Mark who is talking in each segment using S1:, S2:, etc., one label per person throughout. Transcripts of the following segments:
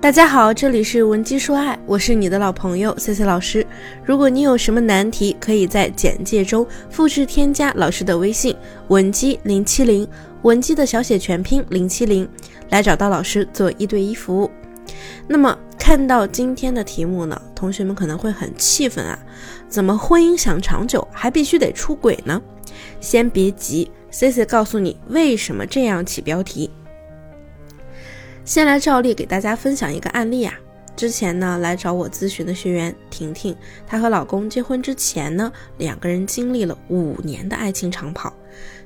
S1: 大家好，这里是文姬说爱，我是你的老朋友 C C 老师。如果你有什么难题，可以在简介中复制添加老师的微信文姬零七零，文姬的小写全拼零七零，来找到老师做一对一服务。那么看到今天的题目呢，同学们可能会很气愤啊，怎么婚姻想长久还必须得出轨呢？先别急，C C 告诉你为什么这样起标题。先来照例给大家分享一个案例啊。之前呢来找我咨询的学员婷婷，她和老公结婚之前呢，两个人经历了五年的爱情长跑，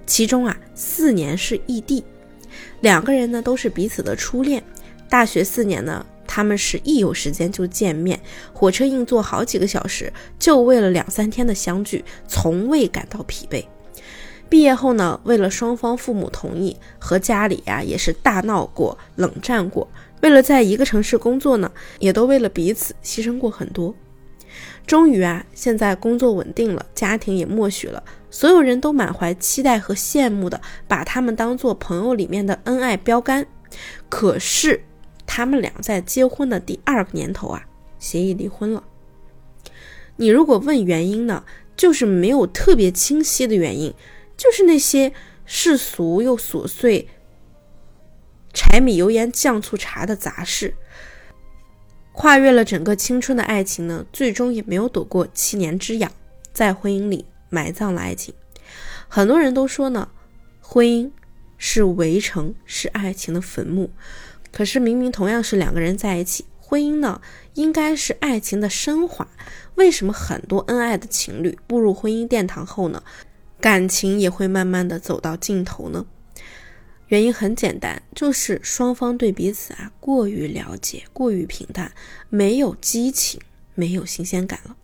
S1: 其中啊四年是异地，两个人呢都是彼此的初恋。大学四年呢，他们是一有时间就见面，火车硬座好几个小时，就为了两三天的相聚，从未感到疲惫。毕业后呢，为了双方父母同意，和家里呀也是大闹过、冷战过。为了在一个城市工作呢，也都为了彼此牺牲过很多。终于啊，现在工作稳定了，家庭也默许了，所有人都满怀期待和羡慕的把他们当做朋友里面的恩爱标杆。可是，他们俩在结婚的第二个年头啊，协议离婚了。你如果问原因呢，就是没有特别清晰的原因。就是那些世俗又琐碎、柴米油盐酱醋茶的杂事，跨越了整个青春的爱情呢，最终也没有躲过七年之痒，在婚姻里埋葬了爱情。很多人都说呢，婚姻是围城，是爱情的坟墓。可是明明同样是两个人在一起，婚姻呢，应该是爱情的升华。为什么很多恩爱的情侣步入婚姻殿堂后呢？感情也会慢慢的走到尽头呢。原因很简单，就是双方对彼此啊过于了解，过于平淡，没有激情，没有新鲜感了。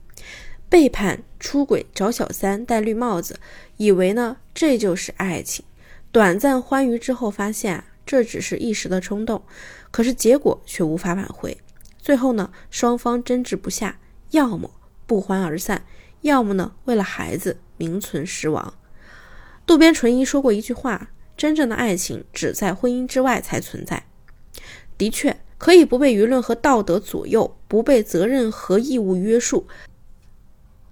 S1: 背叛、出轨、找小三、戴绿帽子，以为呢这就是爱情。短暂欢愉之后，发现啊这只是一时的冲动，可是结果却无法挽回。最后呢，双方争执不下，要么不欢而散，要么呢为了孩子。名存实亡。渡边淳一说过一句话：“真正的爱情只在婚姻之外才存在。”的确，可以不被舆论和道德左右，不被责任和义务约束，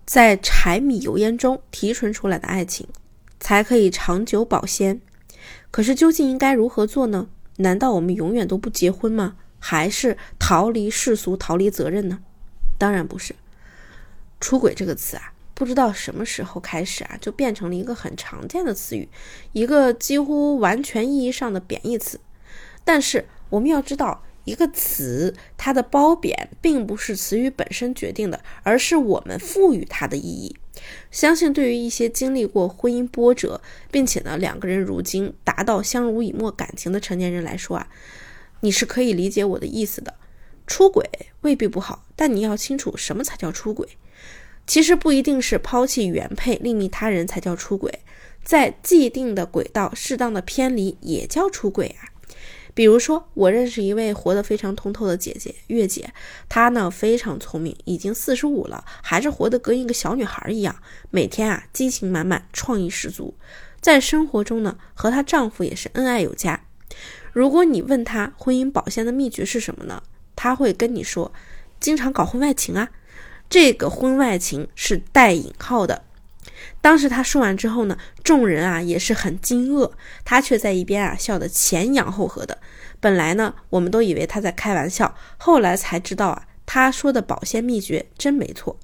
S1: 在柴米油盐中提纯出来的爱情，才可以长久保鲜。可是，究竟应该如何做呢？难道我们永远都不结婚吗？还是逃离世俗、逃离责任呢？当然不是。出轨这个词啊。不知道什么时候开始啊，就变成了一个很常见的词语，一个几乎完全意义上的贬义词。但是我们要知道，一个词它的褒贬并不是词语本身决定的，而是我们赋予它的意义。相信对于一些经历过婚姻波折，并且呢两个人如今达到相濡以沫感情的成年人来说啊，你是可以理解我的意思的。出轨未必不好，但你要清楚什么才叫出轨。其实不一定是抛弃原配另觅他人才叫出轨，在既定的轨道适当的偏离也叫出轨啊。比如说，我认识一位活得非常通透的姐姐月姐，她呢非常聪明，已经四十五了，还是活得跟一个小女孩一样，每天啊激情满满，创意十足。在生活中呢，和她丈夫也是恩爱有加。如果你问她婚姻保鲜的秘诀是什么呢？她会跟你说，经常搞婚外情啊。这个婚外情是带引号的。当时他说完之后呢，众人啊也是很惊愕，他却在一边啊笑得前仰后合的。本来呢，我们都以为他在开玩笑，后来才知道啊，他说的保鲜秘诀真没错。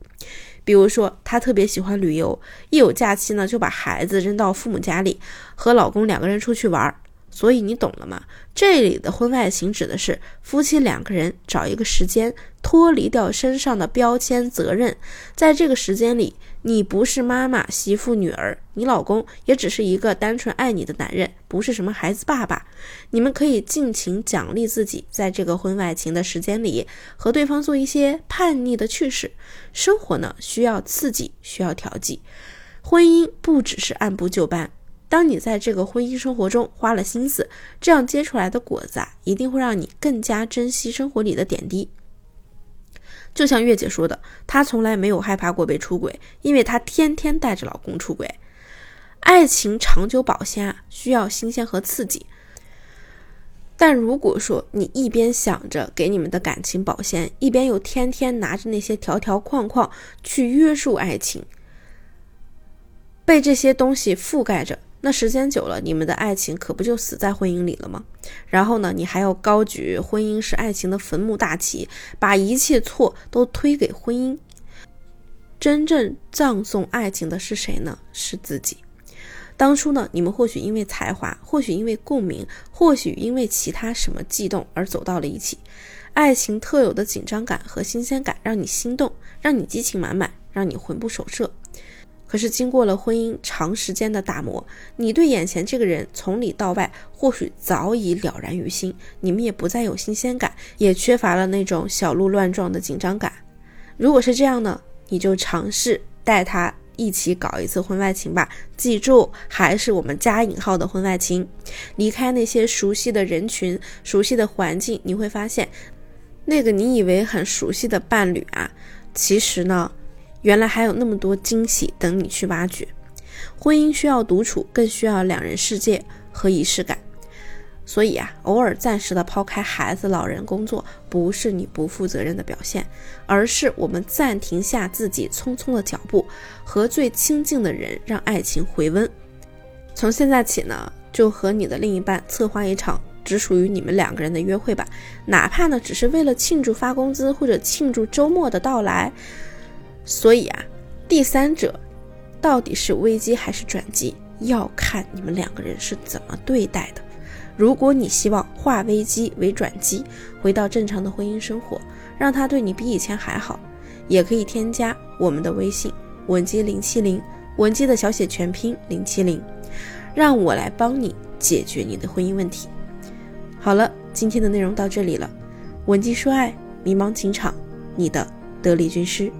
S1: 比如说，他特别喜欢旅游，一有假期呢，就把孩子扔到父母家里，和老公两个人出去玩儿。所以你懂了吗？这里的婚外情指的是夫妻两个人找一个时间，脱离掉身上的标签责任，在这个时间里，你不是妈妈、媳妇、女儿，你老公也只是一个单纯爱你的男人，不是什么孩子爸爸。你们可以尽情奖励自己，在这个婚外情的时间里，和对方做一些叛逆的趣事。生活呢，需要刺激，需要调剂。婚姻不只是按部就班。当你在这个婚姻生活中花了心思，这样结出来的果子啊，一定会让你更加珍惜生活里的点滴。就像月姐说的，她从来没有害怕过被出轨，因为她天天带着老公出轨。爱情长久保鲜啊，需要新鲜和刺激。但如果说你一边想着给你们的感情保鲜，一边又天天拿着那些条条框框去约束爱情，被这些东西覆盖着，那时间久了，你们的爱情可不就死在婚姻里了吗？然后呢，你还要高举婚姻是爱情的坟墓大旗，把一切错都推给婚姻。真正葬送爱情的是谁呢？是自己。当初呢，你们或许因为才华，或许因为共鸣，或许因为其他什么悸动而走到了一起。爱情特有的紧张感和新鲜感让你心动，让你激情满满，让你魂不守舍。可是经过了婚姻长时间的打磨，你对眼前这个人从里到外或许早已了然于心，你们也不再有新鲜感，也缺乏了那种小鹿乱撞的紧张感。如果是这样呢，你就尝试带他。一起搞一次婚外情吧，记住，还是我们加引号的婚外情。离开那些熟悉的人群、熟悉的环境，你会发现，那个你以为很熟悉的伴侣啊，其实呢，原来还有那么多惊喜等你去挖掘。婚姻需要独处，更需要两人世界和仪式感。所以啊，偶尔暂时的抛开孩子、老人、工作，不是你不负责任的表现，而是我们暂停下自己匆匆的脚步，和最亲近的人让爱情回温。从现在起呢，就和你的另一半策划一场只属于你们两个人的约会吧，哪怕呢只是为了庆祝发工资或者庆祝周末的到来。所以啊，第三者到底是危机还是转机，要看你们两个人是怎么对待的。如果你希望化危机为转机，回到正常的婚姻生活，让他对你比以前还好，也可以添加我们的微信文姬零七零，文姬的小写全拼零七零，让我来帮你解决你的婚姻问题。好了，今天的内容到这里了，文姬说爱，迷茫情场，你的得力军师。